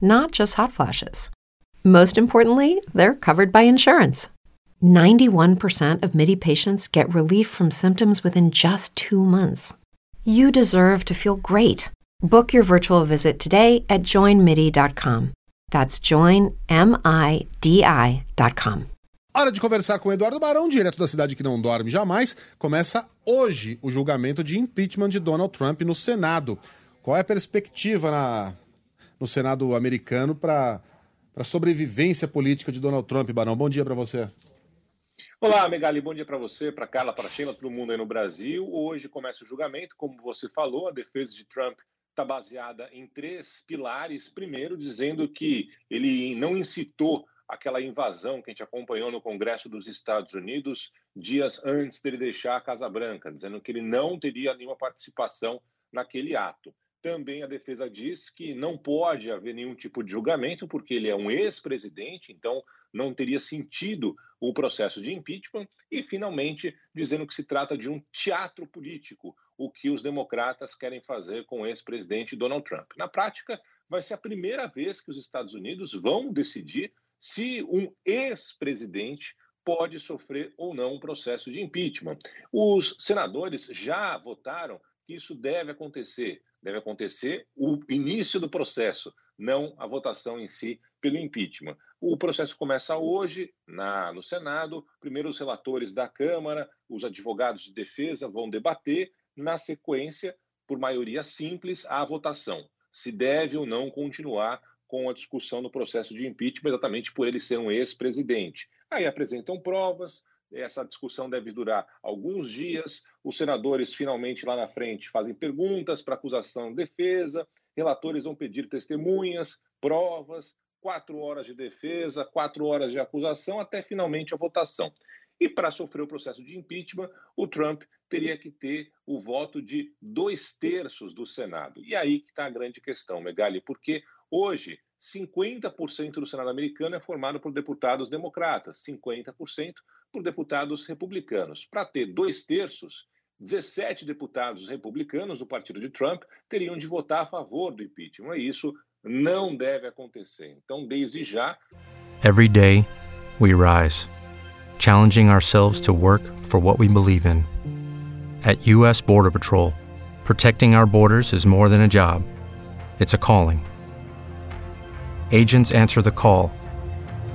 not just hot flashes. Most importantly, they're covered by insurance. 91% of MIDI patients get relief from symptoms within just two months. You deserve to feel great. Book your virtual visit today at joinmidi.com. That's joinmidi.com. Hora de conversar com Eduardo Barão, direto da cidade que não dorme jamais. Começa hoje o julgamento de impeachment de Donald Trump no Senado. Qual é a perspectiva na no Senado americano para a sobrevivência política de Donald Trump. Barão, bom dia para você. Olá, Megali, bom dia para você, para Carla, para Sheila, todo mundo aí no Brasil. Hoje começa o julgamento, como você falou, a defesa de Trump está baseada em três pilares. Primeiro, dizendo que ele não incitou aquela invasão que a gente acompanhou no Congresso dos Estados Unidos dias antes dele deixar a Casa Branca, dizendo que ele não teria nenhuma participação naquele ato. Também a defesa diz que não pode haver nenhum tipo de julgamento, porque ele é um ex-presidente, então não teria sentido o processo de impeachment. E, finalmente, dizendo que se trata de um teatro político, o que os democratas querem fazer com o ex-presidente Donald Trump. Na prática, vai ser a primeira vez que os Estados Unidos vão decidir se um ex-presidente pode sofrer ou não um processo de impeachment. Os senadores já votaram que isso deve acontecer deve acontecer o início do processo, não a votação em si pelo impeachment. O processo começa hoje na, no Senado. Primeiro, os relatores da Câmara, os advogados de defesa vão debater. Na sequência, por maioria simples, a votação. Se deve ou não continuar com a discussão do processo de impeachment, exatamente por ele ser um ex-presidente. Aí apresentam provas, essa discussão deve durar alguns dias. Os senadores, finalmente, lá na frente, fazem perguntas para acusação e defesa. Relatores vão pedir testemunhas, provas, quatro horas de defesa, quatro horas de acusação, até finalmente a votação. E para sofrer o processo de impeachment, o Trump teria que ter o voto de dois terços do Senado. E aí que está a grande questão, Megali, porque hoje 50% do Senado americano é formado por deputados democratas, 50% por deputados republicanos. Para ter dois terços, 17 deputados republicanos do partido de Trump teriam de votar a favor do impeachment. E isso não deve acontecer. Então, desde já. Every day, we rise, challenging ourselves to work for what we believe in. At U.S. Border Patrol, protecting our borders is more than a job, it's a calling. Agents answer the call,